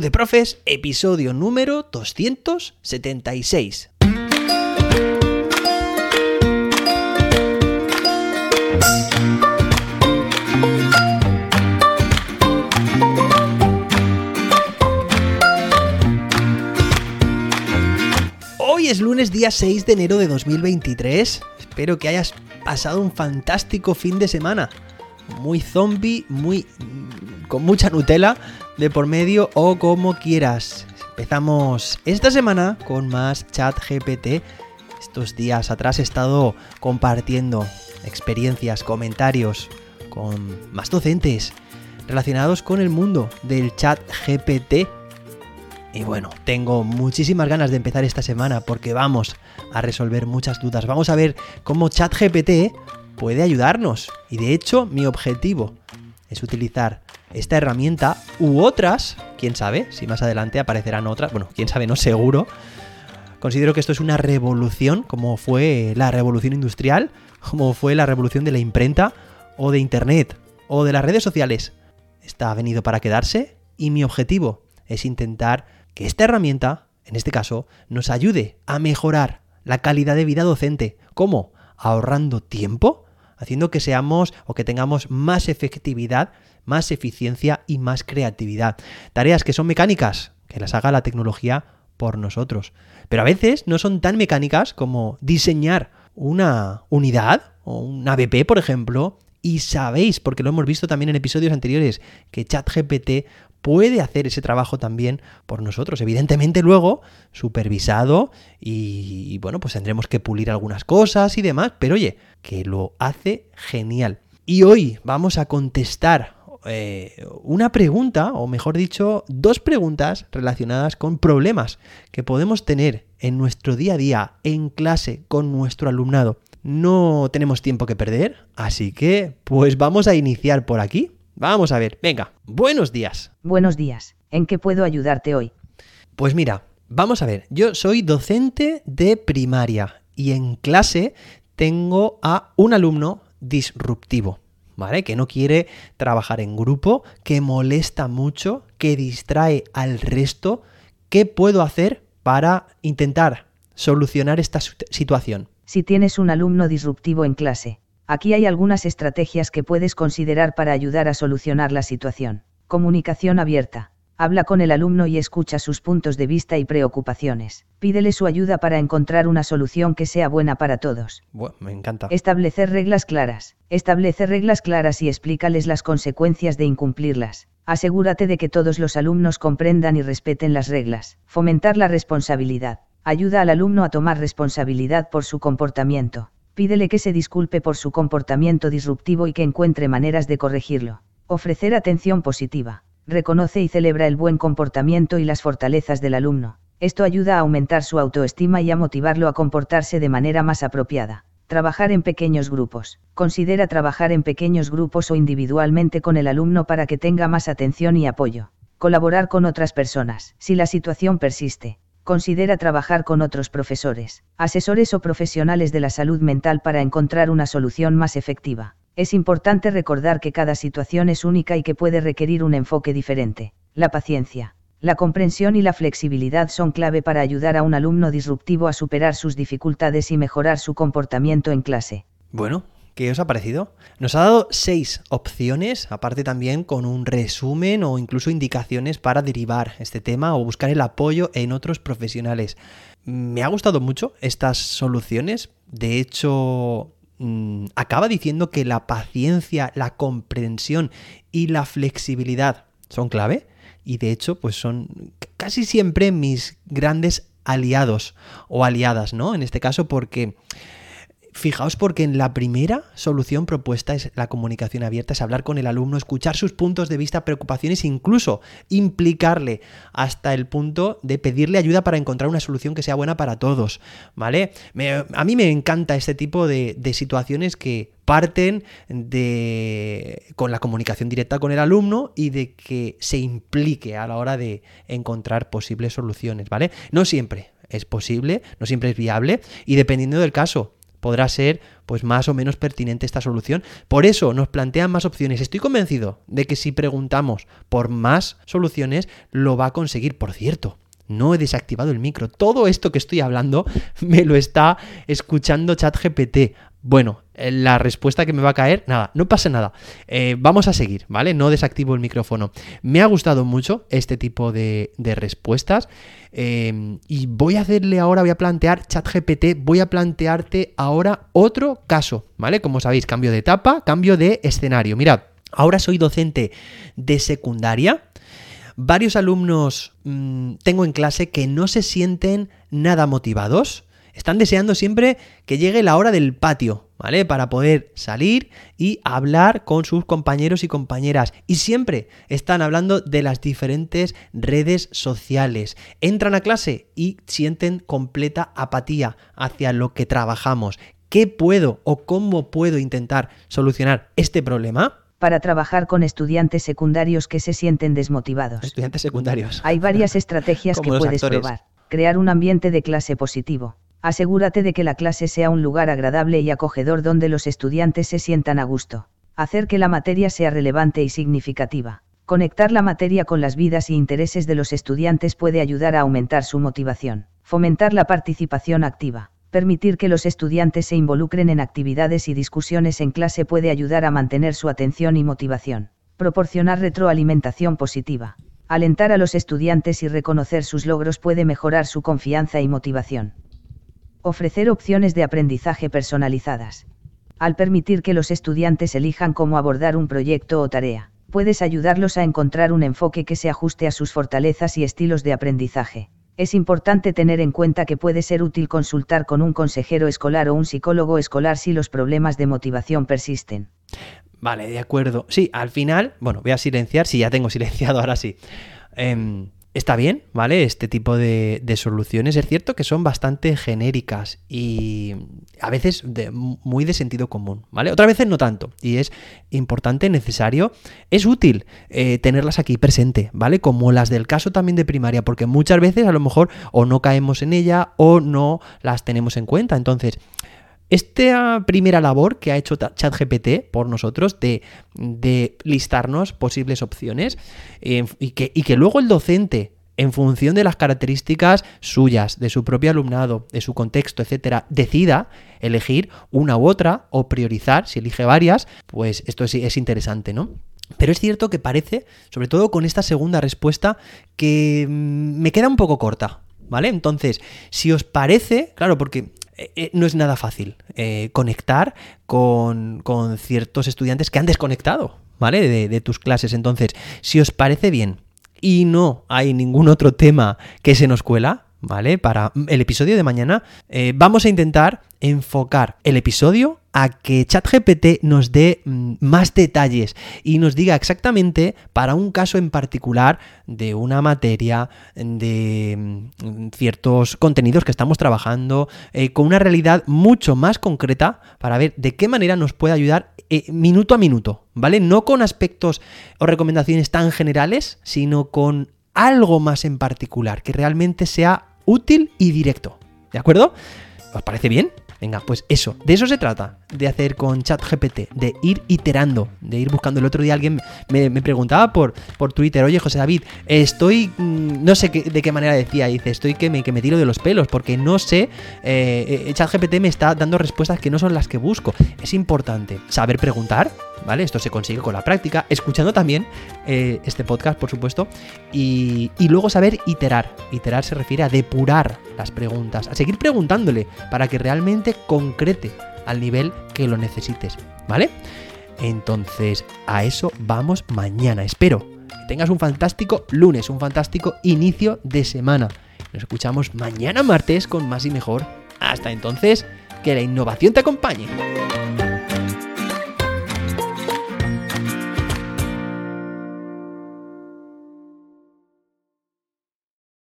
De Profes, episodio número 276. Hoy es lunes día 6 de enero de 2023. Espero que hayas pasado un fantástico fin de semana. Muy zombie, muy con mucha Nutella de por medio o como quieras. Empezamos esta semana con más chat GPT. Estos días atrás he estado compartiendo experiencias, comentarios con más docentes relacionados con el mundo del chat GPT. Y bueno, tengo muchísimas ganas de empezar esta semana porque vamos a resolver muchas dudas. Vamos a ver cómo ChatGPT puede ayudarnos. Y de hecho, mi objetivo es utilizar esta herramienta u otras, quién sabe, si más adelante aparecerán otras, bueno, quién sabe, no seguro. Considero que esto es una revolución, como fue la revolución industrial, como fue la revolución de la imprenta o de Internet o de las redes sociales. Está venido para quedarse y mi objetivo es intentar que esta herramienta, en este caso, nos ayude a mejorar la calidad de vida docente. ¿Cómo? Ahorrando tiempo, haciendo que seamos o que tengamos más efectividad más eficiencia y más creatividad. Tareas que son mecánicas, que las haga la tecnología por nosotros. Pero a veces no son tan mecánicas como diseñar una unidad o un ABP, por ejemplo, y sabéis, porque lo hemos visto también en episodios anteriores, que ChatGPT puede hacer ese trabajo también por nosotros. Evidentemente luego supervisado y, y, bueno, pues tendremos que pulir algunas cosas y demás, pero oye, que lo hace genial. Y hoy vamos a contestar eh, una pregunta, o mejor dicho, dos preguntas relacionadas con problemas que podemos tener en nuestro día a día, en clase, con nuestro alumnado. No tenemos tiempo que perder, así que pues vamos a iniciar por aquí. Vamos a ver, venga, buenos días. Buenos días, ¿en qué puedo ayudarte hoy? Pues mira, vamos a ver, yo soy docente de primaria y en clase tengo a un alumno disruptivo. ¿Vale? Que no quiere trabajar en grupo, que molesta mucho, que distrae al resto. ¿Qué puedo hacer para intentar solucionar esta situación? Si tienes un alumno disruptivo en clase, aquí hay algunas estrategias que puedes considerar para ayudar a solucionar la situación. Comunicación abierta. Habla con el alumno y escucha sus puntos de vista y preocupaciones. Pídele su ayuda para encontrar una solución que sea buena para todos. Bueno, me encanta. Establecer reglas claras. Establece reglas claras y explícales las consecuencias de incumplirlas. Asegúrate de que todos los alumnos comprendan y respeten las reglas. Fomentar la responsabilidad. Ayuda al alumno a tomar responsabilidad por su comportamiento. Pídele que se disculpe por su comportamiento disruptivo y que encuentre maneras de corregirlo. Ofrecer atención positiva reconoce y celebra el buen comportamiento y las fortalezas del alumno. Esto ayuda a aumentar su autoestima y a motivarlo a comportarse de manera más apropiada. Trabajar en pequeños grupos. Considera trabajar en pequeños grupos o individualmente con el alumno para que tenga más atención y apoyo. Colaborar con otras personas. Si la situación persiste, considera trabajar con otros profesores, asesores o profesionales de la salud mental para encontrar una solución más efectiva. Es importante recordar que cada situación es única y que puede requerir un enfoque diferente. La paciencia, la comprensión y la flexibilidad son clave para ayudar a un alumno disruptivo a superar sus dificultades y mejorar su comportamiento en clase. Bueno, ¿Qué os ha parecido? Nos ha dado seis opciones, aparte también con un resumen o incluso indicaciones para derivar este tema o buscar el apoyo en otros profesionales. Me ha gustado mucho estas soluciones. De hecho, Mm, acaba diciendo que la paciencia, la comprensión y la flexibilidad son clave y de hecho pues son casi siempre mis grandes aliados o aliadas, ¿no? En este caso porque Fijaos porque en la primera solución propuesta es la comunicación abierta, es hablar con el alumno, escuchar sus puntos de vista, preocupaciones, incluso implicarle hasta el punto de pedirle ayuda para encontrar una solución que sea buena para todos, ¿vale? a mí me encanta este tipo de, de situaciones que parten de con la comunicación directa con el alumno y de que se implique a la hora de encontrar posibles soluciones, ¿vale? No siempre es posible, no siempre es viable y dependiendo del caso, podrá ser pues más o menos pertinente esta solución. Por eso nos plantean más opciones. Estoy convencido de que si preguntamos por más soluciones, lo va a conseguir. Por cierto, no he desactivado el micro. Todo esto que estoy hablando me lo está escuchando ChatGPT. Bueno, eh, la respuesta que me va a caer, nada, no pasa nada. Eh, vamos a seguir, ¿vale? No desactivo el micrófono. Me ha gustado mucho este tipo de, respuestas eh, y voy a hacerle ahora, voy a plantear ChatGPT, voy a plantearte ahora otro caso, ¿vale? Como sabéis, cambio de etapa, cambio de escenario. Mirad, ahora soy docente de secundaria. Varios alumnos mm, tengo en clase que no se sienten nada motivados están deseando siempre que llegue la hora del patio, ¿vale? Para poder salir y hablar con sus compañeros y compañeras. Y siempre están hablando de las diferentes redes sociales. Entran a clase y sienten completa apatía hacia lo que trabajamos. ¿Qué puedo o cómo puedo intentar solucionar este problema? para trabajar con estudiantes secundarios que se sienten desmotivados. Estudiantes secundarios. Hay varias estrategias que puedes probar. Crear un ambiente de clase positivo. Asegúrate de que la clase sea un lugar agradable y acogedor donde los estudiantes se sientan a gusto. Hacer que la materia sea relevante y significativa. Conectar la materia con las vidas y intereses de los estudiantes puede ayudar a aumentar su motivación. Fomentar la participación activa. Permitir que los estudiantes se involucren en actividades y discusiones en clase puede ayudar a mantener su atención y motivación. Proporcionar retroalimentación positiva. Alentar a los estudiantes y reconocer sus logros puede mejorar su confianza y motivación. Ofrecer opciones de aprendizaje personalizadas. Al permitir que los estudiantes elijan cómo abordar un proyecto o tarea, puedes ayudarlos a encontrar un enfoque que se ajuste a sus fortalezas y estilos de aprendizaje. Es importante tener en cuenta que puede ser útil consultar con un consejero escolar o un psicólogo escolar si los problemas de motivación persisten. Vale, de acuerdo. Sí, al final, bueno, voy a silenciar, sí, ya tengo silenciado, ahora sí. Em, está bien, ¿vale? Este tipo de, soluciones es cierto que son bastante genéricas y a veces muy de sentido común, ¿vale? Otras veces no tanto y es importante, necesario, es útil eh, tenerlas aquí presente, ¿vale? Como las del caso también de primaria, porque muchas veces a lo mejor o no caemos en ella o no las tenemos en cuenta. Entonces, esta primera labor que ha hecho ChatGPT por nosotros de, listarnos posibles opciones y, que, y que luego el docente en función de las características suyas, de su propio alumnado, de su contexto, etcétera, decida elegir una u otra o priorizar, si elige varias, pues esto es, es interesante, ¿no? Pero es cierto que parece, sobre todo con esta segunda respuesta, que mm, me queda un poco corta, ¿vale? Entonces, si os parece, claro, porque eh, eh, no es nada fácil eh, conectar con, ciertos estudiantes que han desconectado, ¿vale? De, de, tus clases. Entonces, si os parece bien y no hay ningún otro tema que se nos cuela, ¿vale? Para el episodio de mañana, eh, vamos a intentar enfocar el episodio a que ChatGPT nos dé mm, más detalles y nos diga exactamente para un caso en particular de una materia, de mm, ciertos contenidos que estamos trabajando, eh, con una realidad mucho más concreta para ver de qué manera nos puede ayudar eh, minuto a minuto, ¿vale? No con aspectos o recomendaciones tan generales, sino con algo más en particular, que realmente sea útil y directo. ¿De acuerdo? ¿Os parece bien? Venga, pues eso, de eso se trata, de hacer con ChatGPT, de ir iterando, de ir buscando. El otro día alguien me, preguntaba por, por Twitter, oye José David, estoy, mm, no sé de qué manera decía, dice, estoy que me, que me tiro de los pelos, porque no sé, eh, eh, ChatGPT me está dando respuestas que no son las que busco. Es importante saber preguntar, ¿vale? Esto se consigue con la práctica, escuchando también eh, este podcast, por supuesto, y, y luego saber iterar. Iterar se refiere a depurar las preguntas, a seguir preguntándole para que realmente concrete al nivel que lo necesites, ¿vale? Entonces, a eso vamos mañana. Espero tengas un fantástico lunes, un fantástico inicio de semana. Nos escuchamos mañana martes con más y mejor. Hasta entonces, que la innovación te acompañe.